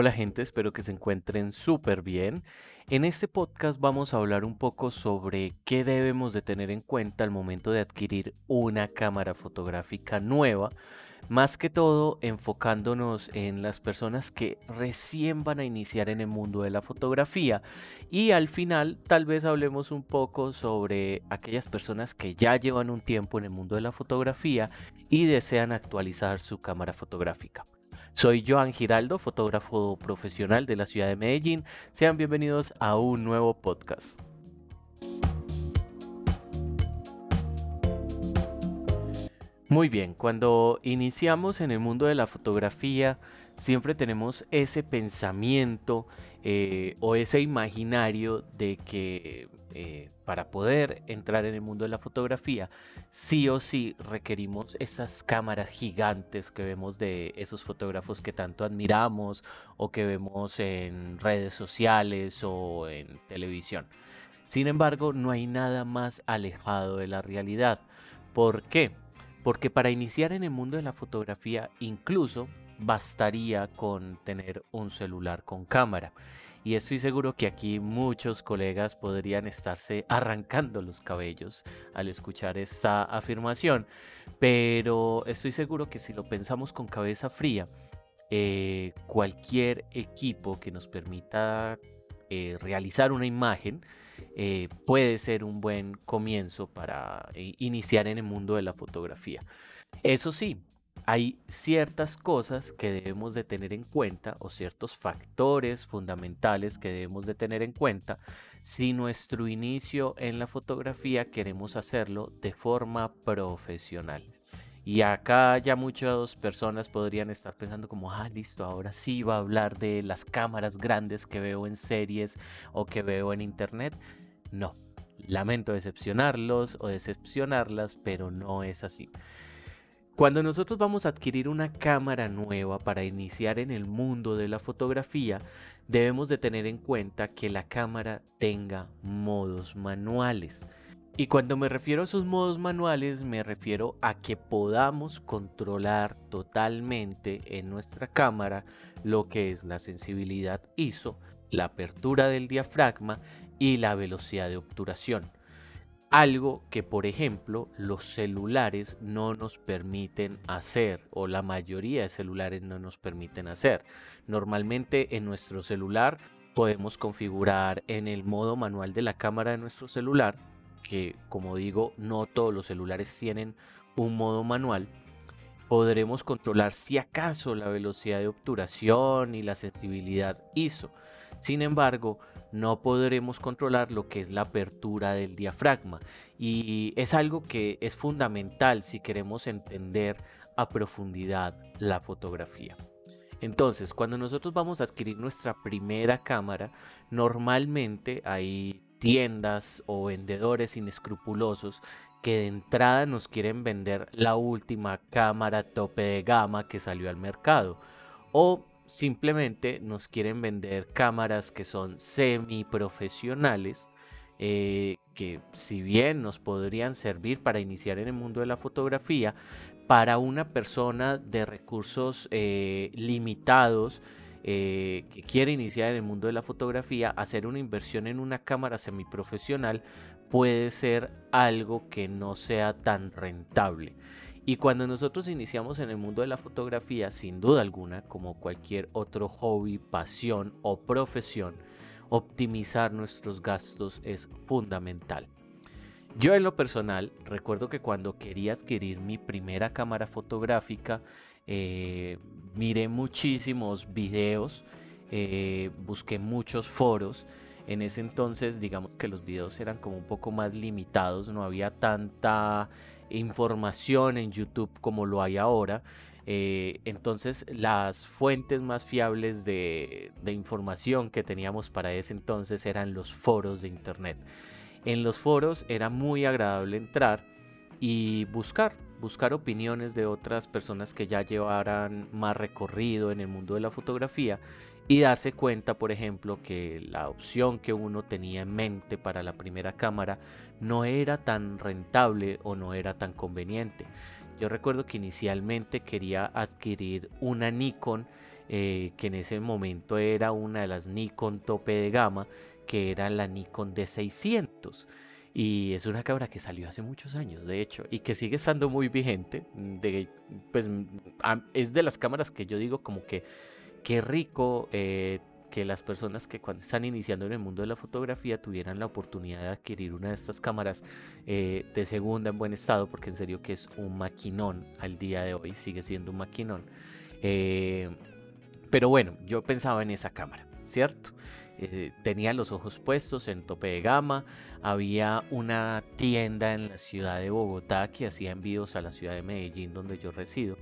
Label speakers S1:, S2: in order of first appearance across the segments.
S1: Hola gente, espero que se encuentren súper bien. En este podcast vamos a hablar un poco sobre qué debemos de tener en cuenta al momento de adquirir una cámara fotográfica nueva, más que todo enfocándonos en las personas que recién van a iniciar en el mundo de la fotografía y al final tal vez hablemos un poco sobre aquellas personas que ya llevan un tiempo en el mundo de la fotografía y desean actualizar su cámara fotográfica. Soy Joan Giraldo, fotógrafo profesional de la ciudad de Medellín. Sean bienvenidos a un nuevo podcast. Muy bien, cuando iniciamos en el mundo de la fotografía, siempre tenemos ese pensamiento eh, o ese imaginario de que eh, para poder entrar en el mundo de la fotografía, sí o sí requerimos esas cámaras gigantes que vemos de esos fotógrafos que tanto admiramos o que vemos en redes sociales o en televisión. Sin embargo, no hay nada más alejado de la realidad. ¿Por qué? Porque para iniciar en el mundo de la fotografía incluso bastaría con tener un celular con cámara. Y estoy seguro que aquí muchos colegas podrían estarse arrancando los cabellos al escuchar esta afirmación, pero estoy seguro que si lo pensamos con cabeza fría, eh, cualquier equipo que nos permita eh, realizar una imagen eh, puede ser un buen comienzo para iniciar en el mundo de la fotografía. Eso sí, hay ciertas cosas que debemos de tener en cuenta o ciertos factores fundamentales que debemos de tener en cuenta si nuestro inicio en la fotografía queremos hacerlo de forma profesional. Y acá ya muchas personas podrían estar pensando como, ah, listo, ahora sí va a hablar de las cámaras grandes que veo en series o que veo en internet. No, lamento decepcionarlos o decepcionarlas, pero no es así. Cuando nosotros vamos a adquirir una cámara nueva para iniciar en el mundo de la fotografía, debemos de tener en cuenta que la cámara tenga modos manuales. Y cuando me refiero a esos modos manuales, me refiero a que podamos controlar totalmente en nuestra cámara lo que es la sensibilidad ISO, la apertura del diafragma y la velocidad de obturación. Algo que, por ejemplo, los celulares no nos permiten hacer, o la mayoría de celulares no nos permiten hacer. Normalmente en nuestro celular podemos configurar en el modo manual de la cámara de nuestro celular, que como digo, no todos los celulares tienen un modo manual, podremos controlar si acaso la velocidad de obturación y la sensibilidad ISO. Sin embargo, no podremos controlar lo que es la apertura del diafragma y es algo que es fundamental si queremos entender a profundidad la fotografía. Entonces, cuando nosotros vamos a adquirir nuestra primera cámara, normalmente hay tiendas o vendedores inescrupulosos que de entrada nos quieren vender la última cámara tope de gama que salió al mercado o simplemente nos quieren vender cámaras que son semi profesionales, eh, que si bien nos podrían servir para iniciar en el mundo de la fotografía, para una persona de recursos eh, limitados, eh, que quiere iniciar en el mundo de la fotografía, hacer una inversión en una cámara semiprofesional puede ser algo que no sea tan rentable. Y cuando nosotros iniciamos en el mundo de la fotografía, sin duda alguna, como cualquier otro hobby, pasión o profesión, optimizar nuestros gastos es fundamental. Yo en lo personal recuerdo que cuando quería adquirir mi primera cámara fotográfica, eh, miré muchísimos videos, eh, busqué muchos foros. En ese entonces, digamos que los videos eran como un poco más limitados, no había tanta información en YouTube como lo hay ahora. Eh, entonces las fuentes más fiables de, información que teníamos para ese entonces eran los foros de Internet. En los foros era muy agradable entrar y buscar, buscar opiniones de otras personas que ya llevaran más recorrido en el mundo de la fotografía y darse cuenta, por ejemplo, que la opción que uno tenía en mente para la primera cámara no era tan rentable o no era tan conveniente. Yo recuerdo que inicialmente quería adquirir una Nikon eh, que en ese momento era una de las Nikon tope de gama, que era la Nikon D600. Y es una cámara que salió hace muchos años, de hecho, y que sigue estando muy vigente. Pues, es de las cámaras que yo digo como que qué rico eh, que las personas que cuando están iniciando en el mundo de la fotografía tuvieran la oportunidad de adquirir una de estas cámaras eh, de segunda en buen estado, porque en serio que es un maquinón al día de hoy, sigue siendo un maquinón. Eh, pero bueno, yo pensaba en esa cámara, ¿cierto? Tenía los ojos puestos en tope de gama. Había una tienda en la ciudad de Bogotá que hacía envíos a la ciudad de Medellín, donde yo resido.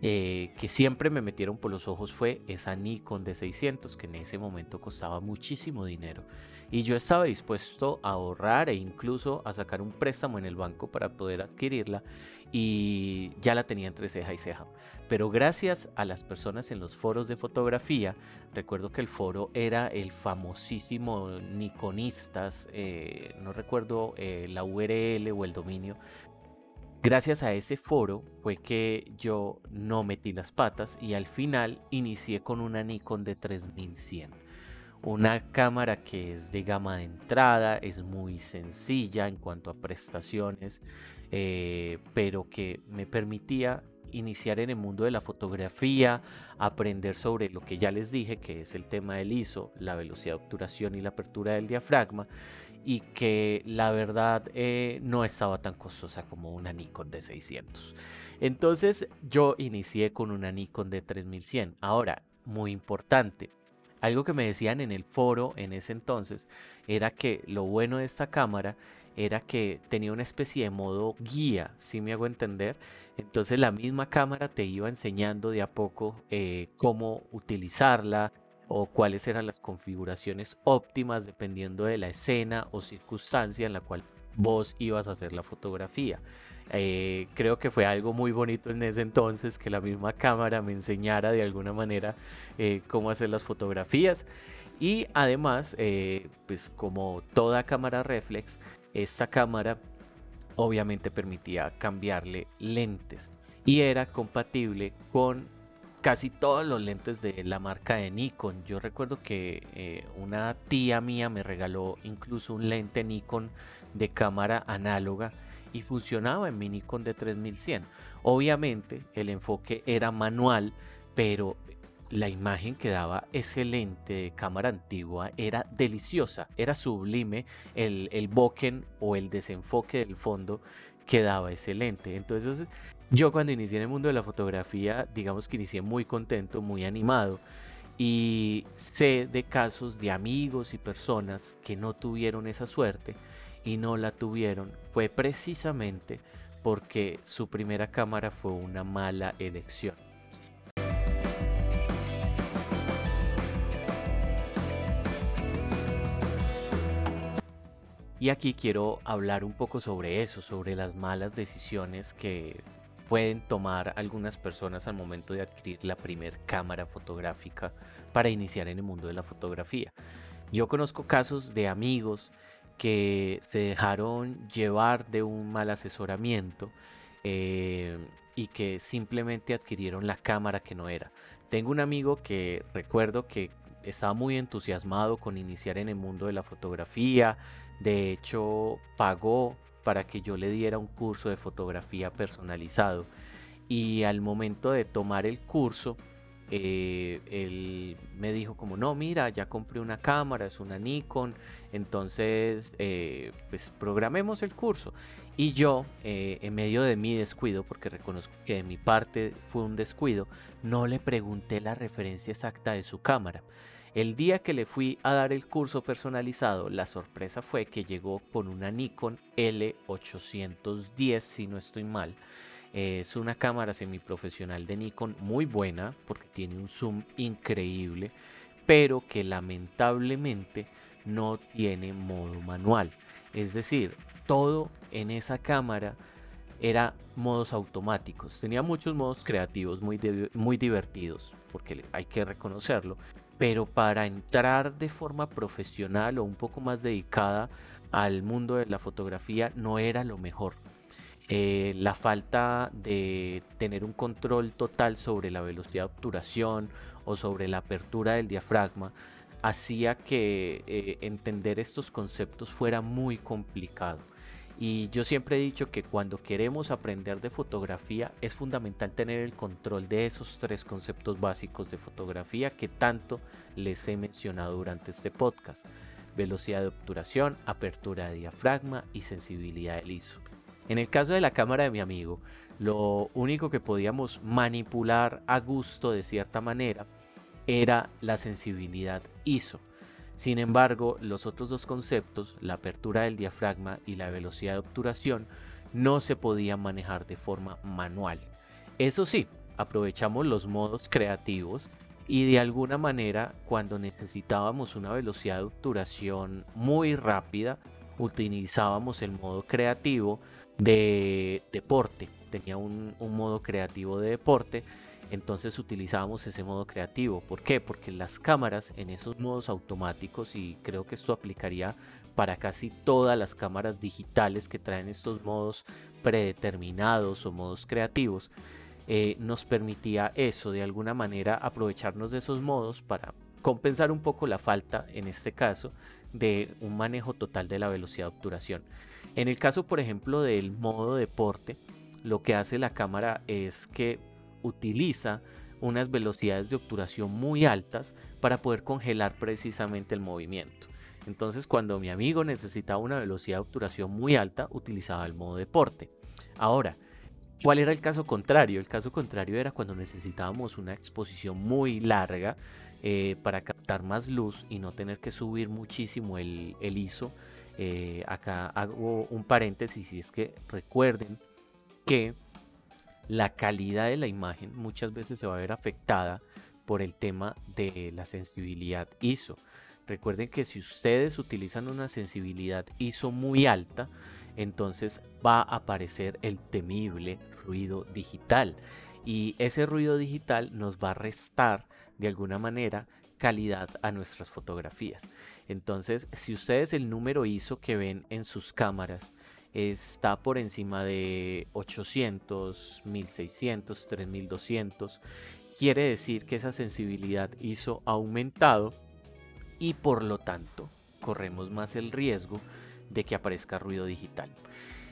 S1: Eh, que siempre me metieron por los ojos fue esa Nikon de 600 que en ese momento costaba muchísimo dinero y yo estaba dispuesto a ahorrar e incluso a sacar un préstamo en el banco para poder adquirirla y ya la tenía entre ceja y ceja. Pero gracias a las personas en los foros de fotografía, recuerdo que el foro era el famosísimo Nikonistas, eh, no recuerdo eh, la URL o el dominio, Gracias a ese foro fue que yo no metí las patas y al final inicié con una Nikon de 3100. Una cámara que es de gama de entrada, es muy sencilla en cuanto a prestaciones, eh, pero que me permitía iniciar en el mundo de la fotografía, aprender sobre lo que ya les dije, que es el tema del ISO, la velocidad de obturación y la apertura del diafragma, y que la verdad eh, no estaba tan costosa como una Nikon de 600. Entonces yo inicié con una Nikon de 3100. Ahora, muy importante, algo que me decían en el foro en ese entonces era que lo bueno de esta cámara era que tenía una especie de modo guía, si me hago entender. Entonces la misma cámara te iba enseñando de a poco eh, cómo utilizarla, o cuáles eran las configuraciones óptimas dependiendo de la escena o circunstancia en la cual vos ibas a hacer la fotografía. Eh, creo que fue algo muy bonito en ese entonces que la misma cámara me enseñara de alguna manera eh, cómo hacer las fotografías y además eh, pues como toda cámara reflex esta cámara obviamente permitía cambiarle lentes y era compatible con casi todos los lentes de la marca de Nikon. Yo recuerdo que eh, una tía mía me regaló incluso un lente Nikon de cámara análoga y funcionaba en mi Nikon de 3100. Obviamente el enfoque era manual, pero la imagen que daba ese lente de cámara antigua era deliciosa, era sublime el, el bokeh o el desenfoque del fondo que daba ese lente. Entonces yo cuando inicié en el mundo de la fotografía, digamos que inicié muy contento, muy animado. Y sé de casos de amigos y personas que no tuvieron esa suerte y no la tuvieron. Fue precisamente porque su primera cámara fue una mala elección. Y aquí quiero hablar un poco sobre eso, sobre las malas decisiones que pueden tomar algunas personas al momento de adquirir la primer cámara fotográfica para iniciar en el mundo de la fotografía. Yo conozco casos de amigos que se dejaron llevar de un mal asesoramiento eh, y que simplemente adquirieron la cámara que no era. Tengo un amigo que recuerdo que estaba muy entusiasmado con iniciar en el mundo de la fotografía, de hecho pagó para que yo le diera un curso de fotografía personalizado. Y al momento de tomar el curso, eh, él me dijo como, no, mira, ya compré una cámara, es una Nikon, entonces, eh, pues programemos el curso. Y yo, eh, en medio de mi descuido, porque reconozco que de mi parte fue un descuido, no le pregunté la referencia exacta de su cámara. El día que le fui a dar el curso personalizado, la sorpresa fue que llegó con una Nikon L810, si no estoy mal. Es una cámara semiprofesional de Nikon muy buena porque tiene un zoom increíble, pero que lamentablemente no tiene modo manual. Es decir, todo en esa cámara era modos automáticos. Tenía muchos modos creativos muy, muy divertidos, porque hay que reconocerlo, pero para entrar de forma profesional o un poco más dedicada al mundo de la fotografía no era lo mejor. eh, la falta de tener un control total sobre la velocidad de obturación o sobre la apertura del diafragma hacía que eh, entender estos conceptos fuera muy complicado. Y yo siempre he dicho que cuando queremos aprender de fotografía es fundamental tener el control de esos tres conceptos básicos de fotografía que tanto les he mencionado durante este podcast. Velocidad de obturación, apertura de diafragma y sensibilidad del ISO. En el caso de la cámara de mi amigo, lo único que podíamos manipular a gusto de cierta manera era la sensibilidad ISO. Sin embargo, los otros dos conceptos, la apertura del diafragma y la velocidad de obturación, no se podían manejar de forma manual. Eso sí, aprovechamos los modos creativos y de alguna manera cuando necesitábamos una velocidad de obturación muy rápida, utilizábamos el modo creativo de deporte. Tenía un, un modo creativo de deporte entonces utilizábamos ese modo creativo. ¿Por qué? Porque las cámaras en esos modos automáticos, y creo que esto aplicaría para casi todas las cámaras digitales que traen estos modos predeterminados o modos creativos, eh, nos permitía eso, de alguna manera aprovecharnos de esos modos para compensar un poco la falta, en este caso, de un manejo total de la velocidad de obturación. En el caso, por ejemplo, del modo deporte, lo que hace la cámara es que utiliza unas velocidades de obturación muy altas para poder congelar precisamente el movimiento. Entonces cuando mi amigo necesitaba una velocidad de obturación muy alta, utilizaba el modo deporte. Ahora, ¿cuál era el caso contrario? El caso contrario era cuando necesitábamos una exposición muy larga eh, para captar más luz y no tener que subir muchísimo el, ISO. Eh, acá hago un paréntesis y es que recuerden que la calidad de la imagen muchas veces se va a ver afectada por el tema de la sensibilidad ISO. Recuerden que si ustedes utilizan una sensibilidad ISO muy alta, entonces va a aparecer el temible ruido digital. Y ese ruido digital nos va a restar de alguna manera calidad a nuestras fotografías. Entonces, si ustedes el número ISO que ven en sus cámaras está por encima de 800, 1600, 3200. Quiere decir que esa sensibilidad hizo aumentado y por lo tanto corremos más el riesgo de que aparezca ruido digital.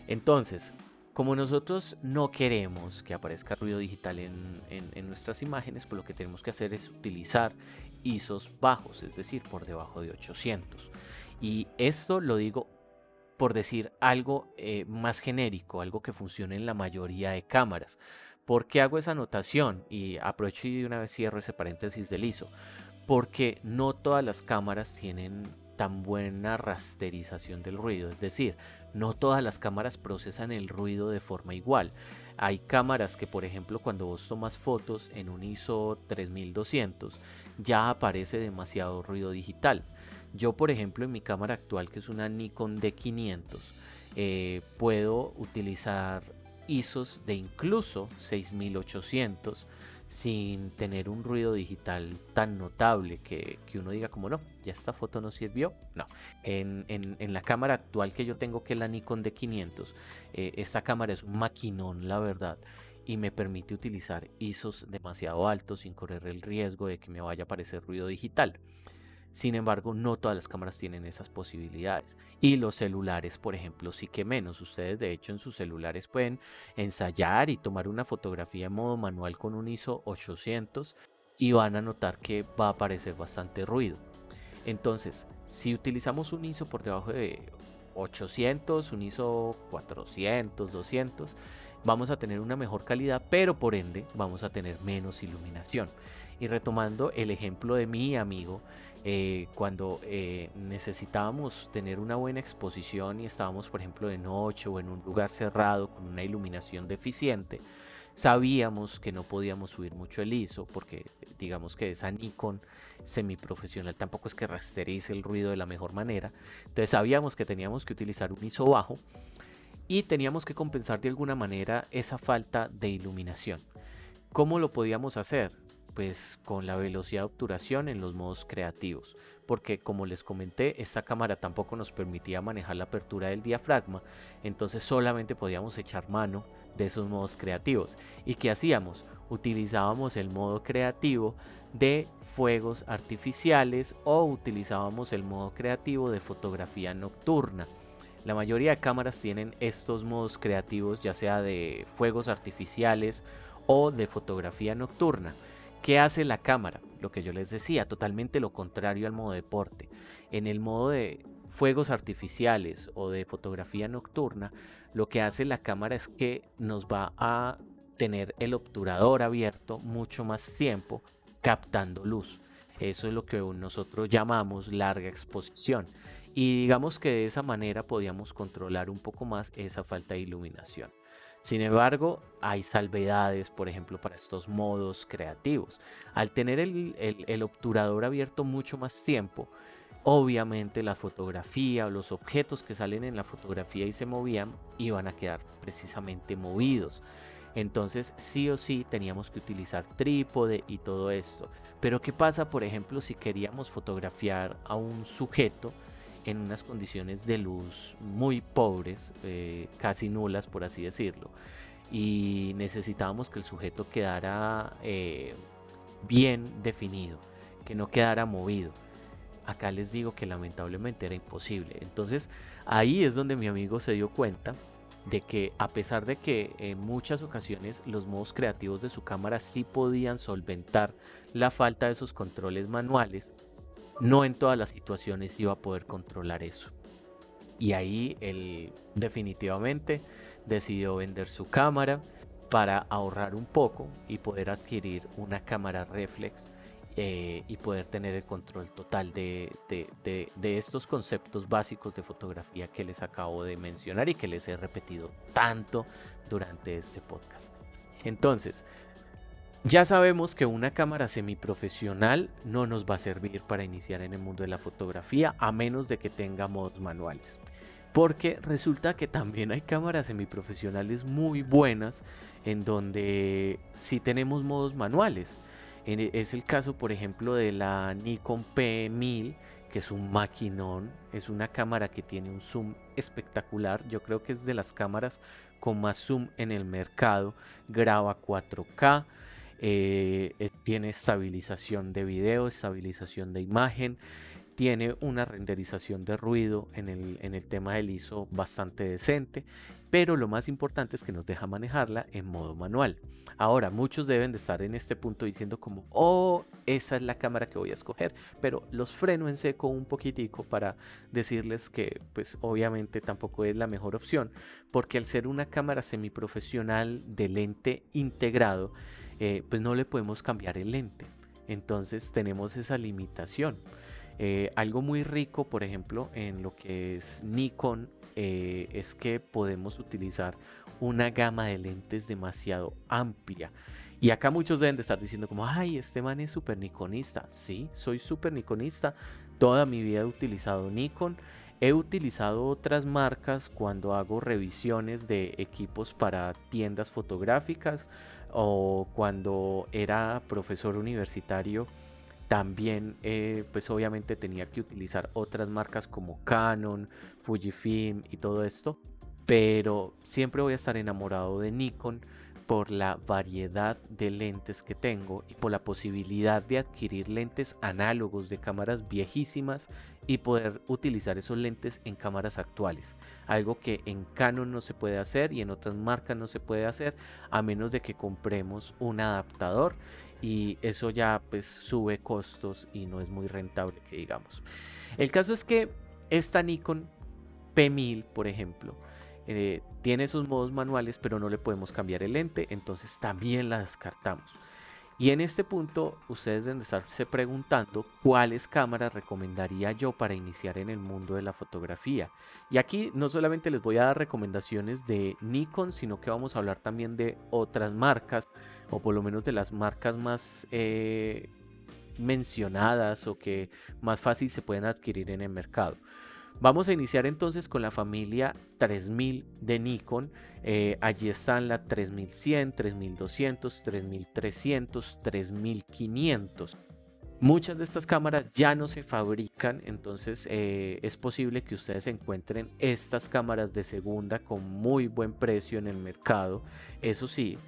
S1: Entonces, como nosotros no queremos que aparezca ruido digital en, en, nuestras imágenes, pues lo que tenemos que hacer es utilizar ISOs bajos, es decir, por debajo de 800. Y esto lo digo por decir algo eh, más genérico, algo que funcione en la mayoría de cámaras. ¿Por qué hago esa anotación? Y aprovecho y de una vez cierro ese paréntesis del ISO. Porque no todas las cámaras tienen tan buena rasterización del ruido. Es decir, no todas las cámaras procesan el ruido de forma igual. Hay cámaras que, por ejemplo, cuando vos tomas fotos en un ISO 3200, ya aparece demasiado ruido digital. Yo, por ejemplo, en mi cámara actual, que es una Nikon D500, eh, puedo utilizar ISOs de incluso 6800 sin tener un ruido digital tan notable que, uno diga como no, ya esta foto no sirvió. No, en, la cámara actual que yo tengo, que es la Nikon D500, eh, esta cámara es un maquinón, la verdad, y me permite utilizar ISOs demasiado altos sin correr el riesgo de que me vaya a aparecer ruido digital. Sin embargo, no todas las cámaras tienen esas posibilidades. Y los celulares, por ejemplo, sí que menos. Ustedes, de hecho, en sus celulares pueden ensayar y tomar una fotografía en modo manual con un ISO 800 y van a notar que va a aparecer bastante ruido. Entonces, si utilizamos un ISO por debajo de 800, un ISO 400, 200, vamos a tener una mejor calidad, pero por ende vamos a tener menos iluminación. Y retomando el ejemplo de mi amigo, eh, cuando eh, necesitábamos tener una buena exposición y estábamos, por ejemplo, de noche o en un lugar cerrado con una iluminación deficiente, sabíamos que no podíamos subir mucho el ISO porque digamos que esa Nikon semiprofesional tampoco es que rasterice el ruido de la mejor manera. Entonces sabíamos que teníamos que utilizar un ISO bajo y teníamos que compensar de alguna manera esa falta de iluminación. ¿Cómo lo podíamos hacer? Pues con la velocidad de obturación en los modos creativos, porque como les comenté, esta cámara tampoco nos permitía manejar la apertura del diafragma, entonces solamente podíamos echar mano de esos modos creativos. ¿Y qué hacíamos? Utilizábamos el modo creativo de fuegos artificiales o utilizábamos el modo creativo de fotografía nocturna. La mayoría de cámaras tienen estos modos creativos, ya sea de fuegos artificiales o de fotografía nocturna. ¿Qué hace la cámara? Lo que yo les decía, totalmente lo contrario al modo deporte. En el modo de fuegos artificiales o de fotografía nocturna, lo que hace la cámara es que nos va a tener el obturador abierto mucho más tiempo captando luz. Eso es lo que nosotros llamamos larga exposición. Y digamos que de esa manera podíamos controlar un poco más esa falta de iluminación. Sin embargo, hay salvedades, por ejemplo, para estos modos creativos. Al tener el, obturador abierto mucho más tiempo, obviamente la fotografía o los objetos que salen en la fotografía y se movían iban a quedar precisamente movidos. Entonces sí o sí teníamos que utilizar trípode y todo esto. Pero ¿qué pasa, por ejemplo, si queríamos fotografiar a un sujeto? En unas condiciones de luz muy pobres, eh, casi nulas por así decirlo, y necesitábamos que el sujeto quedara eh, bien definido, que no quedara movido. Acá les digo que lamentablemente era imposible. Entonces ahí es donde mi amigo se dio cuenta de que a pesar de que en muchas ocasiones los modos creativos de su cámara sí podían solventar la falta de sus controles manuales, no en todas las situaciones iba a poder controlar eso. Y ahí él definitivamente decidió vender su cámara para ahorrar un poco y poder adquirir una cámara reflex eh, y poder tener el control total de, de, estos conceptos básicos de fotografía que les acabo de mencionar y que les he repetido tanto durante este podcast. Entonces, ya sabemos que una cámara semiprofesional no nos va a servir para iniciar en el mundo de la fotografía a menos de que tenga modos manuales. Porque resulta que también hay cámaras semiprofesionales muy buenas en donde sí tenemos modos manuales. E, es el caso, por ejemplo, de la Nikon P1000, que es un maquinón. Es una cámara que tiene un zoom espectacular. Yo creo que es de las cámaras con más zoom en el mercado. Graba 4K eh, eh, tiene estabilización de video, estabilización de imagen, tiene una renderización de ruido en el, en el tema del ISO bastante decente, pero lo más importante es que nos deja manejarla en modo manual. Ahora, muchos deben de estar en este punto diciendo como, oh, esa es la cámara que voy a escoger, pero los freno en seco un poquitico para decirles que pues obviamente tampoco es la mejor opción, porque al ser una cámara semiprofesional de lente integrado, eh, pues no le podemos cambiar el lente. Entonces tenemos esa limitación. Eh, algo muy rico, por ejemplo, en lo que es Nikon, eh, es que podemos utilizar una gama de lentes demasiado amplia. Y acá muchos deben de estar diciendo como, ay, este man es súper nikonista. Sí, soy súper nikonista. Toda mi vida he utilizado Nikon. He utilizado otras marcas cuando hago revisiones de equipos para tiendas fotográficas o cuando era profesor universitario también eh, pues obviamente tenía que utilizar otras marcas como Canon, Fujifilm y todo esto pero siempre voy a estar enamorado de Nikon por la variedad de lentes que tengo y por la posibilidad de adquirir lentes análogos de cámaras viejísimas y poder utilizar esos lentes en cámaras actuales. Algo que en Canon no se puede hacer y en otras marcas no se puede hacer a menos de que compremos un adaptador y eso ya pues sube costos y no es muy rentable que digamos. El caso es que esta Nikon P1000 por ejemplo eh, tiene sus modos manuales, pero no le podemos cambiar el lente, entonces también la descartamos. Y en este punto, ustedes deben estarse preguntando cuáles cámaras recomendaría yo para iniciar en el mundo de la fotografía. Y aquí no solamente les voy a dar recomendaciones de Nikon, sino que vamos a hablar también de otras marcas, o por lo menos de las marcas más eh, mencionadas o que más fácil se pueden adquirir en el mercado. Vamos a iniciar entonces con la familia 3000 de Nikon. Eh, allí están la 3100, 3200, 3300, 3500. Muchas de estas cámaras ya no se fabrican, entonces eh, es posible que ustedes encuentren estas cámaras de segunda con muy buen precio en el mercado. Eso sí,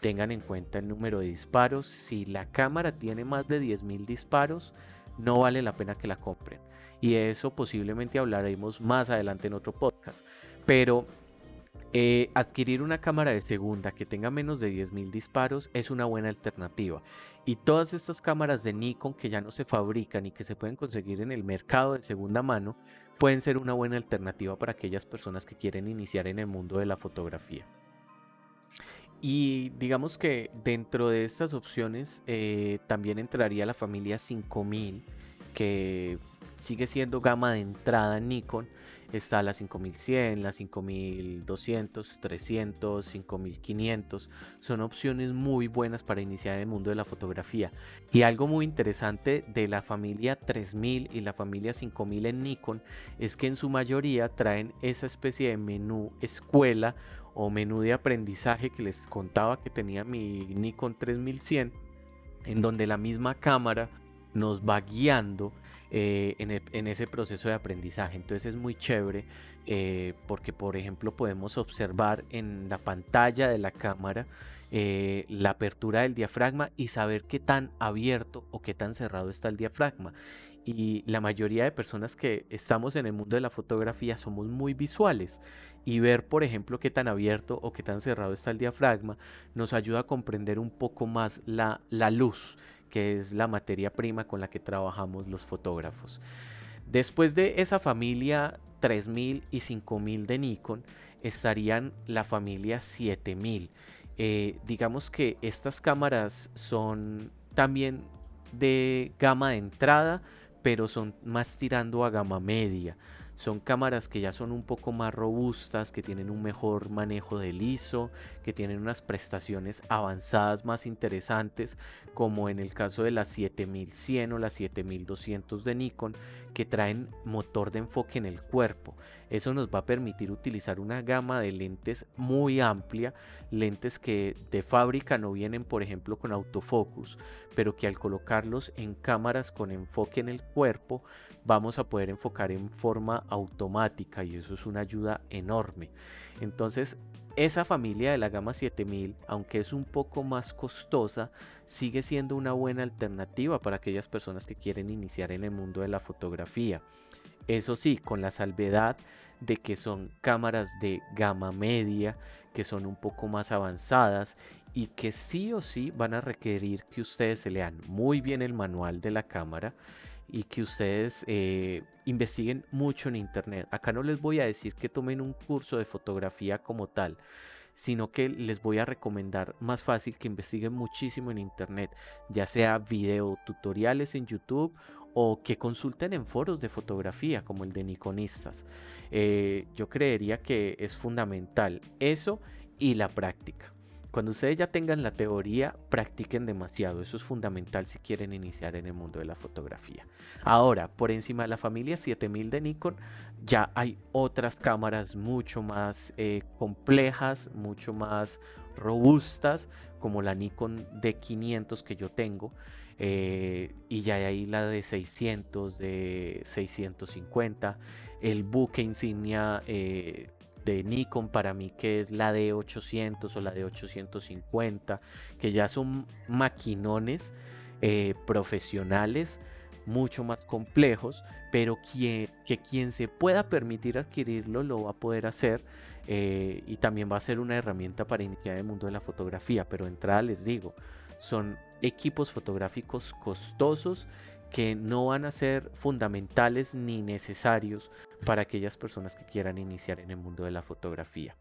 S1: tengan en cuenta el número de disparos. Si la cámara tiene más de 10.000 disparos, no vale la pena que la compren. Y eso posiblemente hablaremos más adelante en otro podcast. Pero eh, adquirir una cámara de segunda que tenga menos de 10.000 disparos es una buena alternativa. Y todas estas cámaras de Nikon que ya no se fabrican y que se pueden conseguir en el mercado de segunda mano pueden ser una buena alternativa para aquellas personas que quieren iniciar en el mundo de la fotografía. Y digamos que dentro de estas opciones eh, también entraría la familia 5000, que sigue siendo gama de entrada Nikon. Está la 5100, la 5200, 300, 5500. Son opciones muy buenas para iniciar el mundo de la fotografía. Y algo muy interesante de la familia 3000 y la familia 5000 en Nikon es que en su mayoría traen esa especie de menú escuela o menú de aprendizaje que les contaba que tenía mi Nikon 3100, en donde la misma cámara nos va guiando eh, en, ese proceso de aprendizaje. Entonces es muy chévere eh, porque, por ejemplo, podemos observar en la pantalla de la cámara eh, la apertura del diafragma y saber qué tan abierto o qué tan cerrado está el diafragma. Y la mayoría de personas que estamos en el mundo de la fotografía somos muy visuales y ver, por ejemplo, qué tan abierto o qué tan cerrado está el diafragma nos ayuda a comprender un poco más la, luz, que es la materia prima con la que trabajamos los fotógrafos. Después de esa familia 3000 y 5000 de Nikon, estarían la familia 7000. Eh, digamos que estas cámaras son también de gama de entrada, pero son más tirando a gama media. Son cámaras que ya son un poco más robustas, que tienen un mejor manejo del ISO, que tienen unas prestaciones avanzadas más interesantes, como en el caso de la 7100 o la 7200 de Nikon, que traen motor de enfoque en el cuerpo. Eso nos va a permitir utilizar una gama de lentes muy amplia, lentes que de fábrica no vienen, por ejemplo, con autofocus, pero que al colocarlos en cámaras con enfoque en el cuerpo, vamos a poder enfocar en forma automática y eso es una ayuda enorme. Entonces, esa familia de la gama 7000, aunque es un poco más costosa, sigue siendo una buena alternativa para aquellas personas que quieren iniciar en el mundo de la fotografía. Eso sí, con la salvedad de que son cámaras de gama media, que son un poco más avanzadas y que sí o sí van a requerir que ustedes se lean muy bien el manual de la cámara y que ustedes eh, investiguen mucho en internet. Acá no les voy a decir que tomen un curso de fotografía como tal, sino que les voy a recomendar más fácil que investiguen muchísimo en internet, ya sea video tutoriales en YouTube o que consulten en foros de fotografía como el de Nikonistas. Eh, yo creería que es fundamental eso y la práctica. Cuando ustedes ya tengan la teoría, practiquen demasiado. Eso es fundamental si quieren iniciar en el mundo de la fotografía. Ahora, por encima de la familia 7000 de Nikon, ya hay otras cámaras mucho más eh, complejas, mucho más robustas, como la Nikon D500 que yo tengo. Eh, y ya hay ahí la de 600, de 650, el buque insignia eh, de Nikon para mí que es la de 800 o la de 850 que ya son maquinones eh, profesionales mucho más complejos pero que quien se pueda permitir adquirirlo lo va a poder hacer eh, y también va a ser una herramienta para iniciar el mundo de la fotografía. Pero entrada les digo son equipos fotográficos costosos que no van a ser fundamentales ni necesarios para aquellas personas que quieran iniciar en el mundo de la fotografía.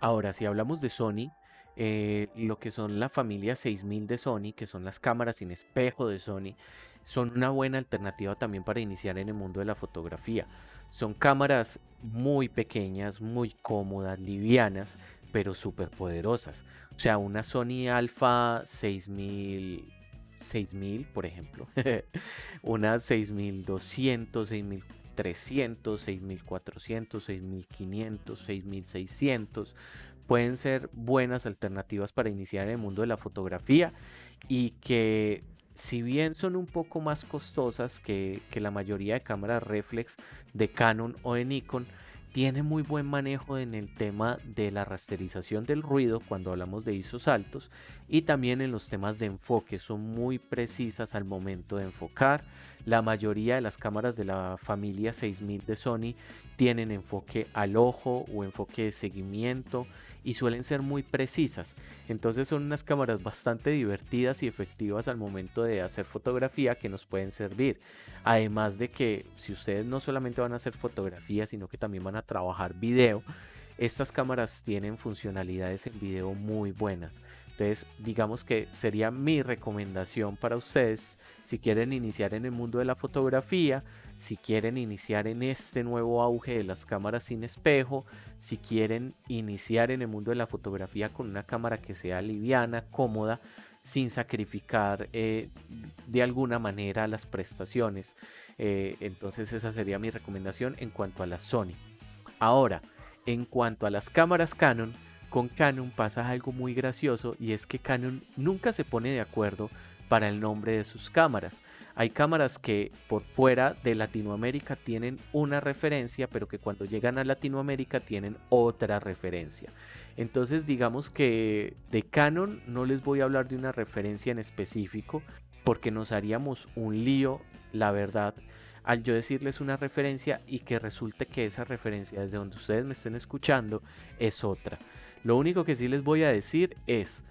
S1: Ahora, si hablamos de Sony, eh, lo que son la familia 6000 de Sony, que son las cámaras sin espejo de Sony, son una buena alternativa también para iniciar en el mundo de la fotografía. Son cámaras muy pequeñas, muy cómodas, livianas, pero súper poderosas. O sea, una Sony Alpha 6000 6000, por ejemplo, una 6200, 6300, 6400, 6500, 6600 pueden ser buenas alternativas para iniciar en el mundo de la fotografía y que si bien son un poco más costosas que, que la mayoría de cámaras reflex de Canon o de Nikon, tiene muy buen manejo en el tema de la rasterización del ruido cuando hablamos de ISOs altos y también en los temas de enfoque son muy precisas al momento de enfocar. La mayoría de las cámaras de la familia 6000 de Sony tienen enfoque al ojo o enfoque de seguimiento y suelen ser muy precisas. Entonces son unas cámaras bastante divertidas y efectivas al momento de hacer fotografía que nos pueden servir. Además de que si ustedes no solamente van a hacer fotografía, sino que también van a trabajar video, estas cámaras tienen funcionalidades en video muy buenas. Entonces, digamos que sería mi recomendación para ustedes si quieren iniciar en el mundo de la fotografía, si quieren iniciar en este nuevo auge de las cámaras sin espejo, si quieren iniciar en el mundo de la fotografía con una cámara que sea liviana, cómoda, sin sacrificar eh, de alguna manera las prestaciones. Eh, entonces esa sería mi recomendación en cuanto a la Sony. Ahora, en cuanto a las cámaras Canon, con Canon pasa algo muy gracioso y es que Canon nunca se pone de acuerdo para el nombre de sus cámaras. Hay cámaras que por fuera de Latinoamérica tienen una referencia, pero que cuando llegan a Latinoamérica tienen otra referencia. Entonces digamos que de Canon no les voy a hablar de una referencia en específico, porque nos haríamos un lío, la verdad, al yo decirles una referencia y que resulte que esa referencia desde donde ustedes me estén escuchando es otra. Lo único que sí les voy a decir es,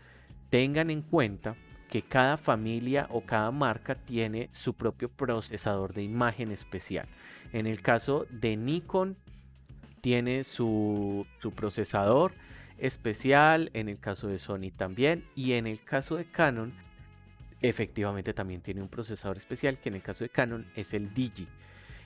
S1: tengan en cuenta que cada familia o cada marca tiene su propio procesador de imagen especial. En el caso de Nikon tiene su, procesador especial, en el caso de Sony también y en el caso de Canon efectivamente también tiene un procesador especial que en el caso de Canon es el Digi.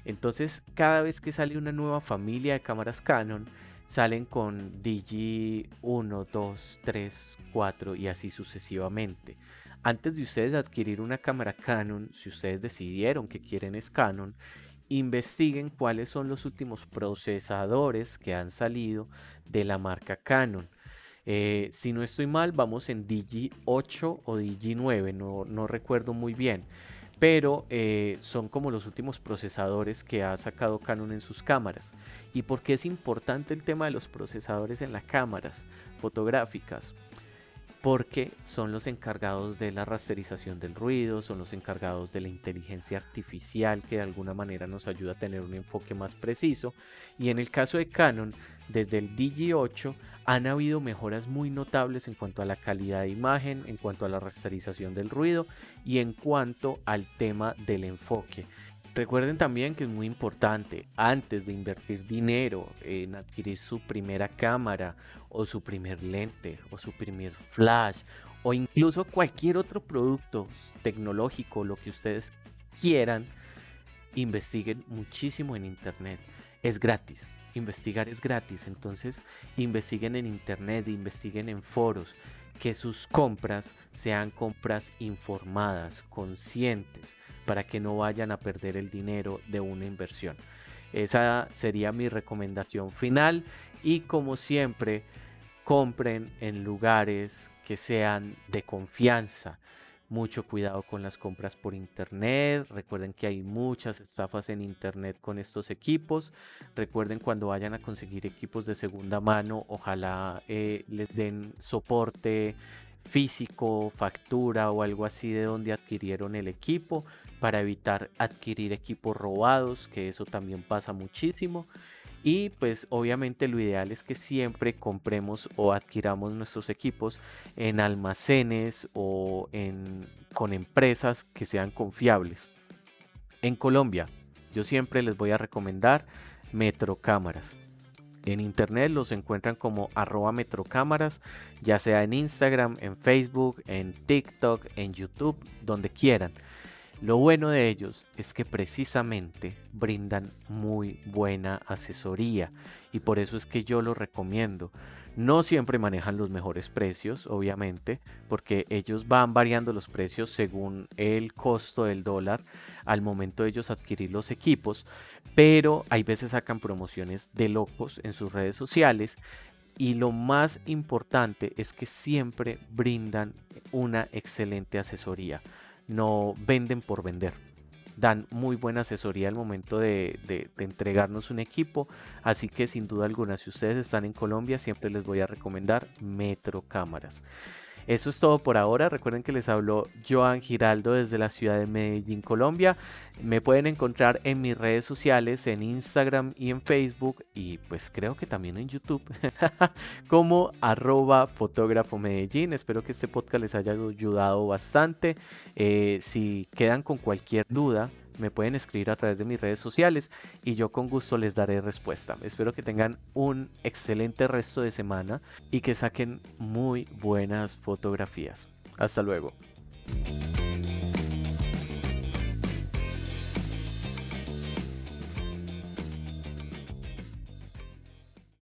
S1: Entonces cada vez que sale una nueva familia de cámaras Canon, salen con Digi 1, 2, 3, 4 y así sucesivamente. Antes de ustedes adquirir una cámara Canon, si ustedes decidieron que quieren es Canon, investiguen cuáles son los últimos procesadores que han salido de la marca Canon. Eh, si no estoy mal, vamos en Digi 8 o Digi 9, no, recuerdo muy bien pero eh, son como los últimos procesadores que ha sacado Canon en sus cámaras. ¿Y por qué es importante el tema de los procesadores en las cámaras fotográficas? Porque son los encargados de la rasterización del ruido, son los encargados de la inteligencia artificial que de alguna manera nos ayuda a tener un enfoque más preciso. Y en el caso de Canon, desde el Digi8 han habido mejoras muy notables en cuanto a la calidad de imagen, en cuanto a la rasterización del ruido y en cuanto al tema del enfoque. Recuerden también que es muy importante, antes de invertir dinero en adquirir su primera cámara o su primer lente o su primer flash o incluso cualquier otro producto tecnológico, lo que ustedes quieran, investiguen muchísimo en internet. Es gratis. Investigar es gratis, entonces investiguen en internet, investiguen en foros, que sus compras sean compras informadas, conscientes, para que no vayan a perder el dinero de una inversión. Esa sería mi recomendación final y como siempre, compren en lugares que sean de confianza, mucho cuidado con las compras por internet. Recuerden que hay muchas estafas en internet con estos equipos. Recuerden cuando vayan a conseguir equipos de segunda mano, ojalá eh, les den soporte físico, factura o algo así de donde adquirieron el equipo para evitar adquirir equipos robados, que eso también pasa muchísimo. Y pues obviamente lo ideal es que siempre compremos o adquiramos nuestros equipos en almacenes o en, con empresas que sean confiables. En Colombia, yo siempre les voy a recomendar Metrocámaras. En internet los encuentran como arroba metrocámaras, ya sea en Instagram, en Facebook, en TikTok, en YouTube, donde quieran. Lo bueno de ellos es que precisamente brindan muy buena asesoría y por eso es que yo lo recomiendo. No siempre manejan los mejores precios, obviamente, porque ellos van variando los precios según el costo del dólar al momento de ellos adquirir los equipos, pero hay veces sacan promociones de locos en sus redes sociales y lo más importante es que siempre brindan una excelente asesoría, no venden por vender dan muy buena asesoría al momento de, entregarnos un equipo. Así que sin duda alguna, si ustedes están en Colombia, siempre les voy a recomendar Metro Cámaras. Eso es todo por ahora. Recuerden que les habló Joan Giraldo desde la ciudad de Medellín, Colombia. Me pueden encontrar en mis redes sociales, en Instagram y en Facebook y pues creo que también en YouTube como arroba fotógrafo Medellín. Espero que este podcast les haya ayudado bastante. Eh, si quedan con cualquier duda, me pueden escribir a través de mis redes sociales y yo con gusto les daré respuesta. Espero que tengan un excelente resto de semana y que saquen muy buenas fotografías. Hasta luego.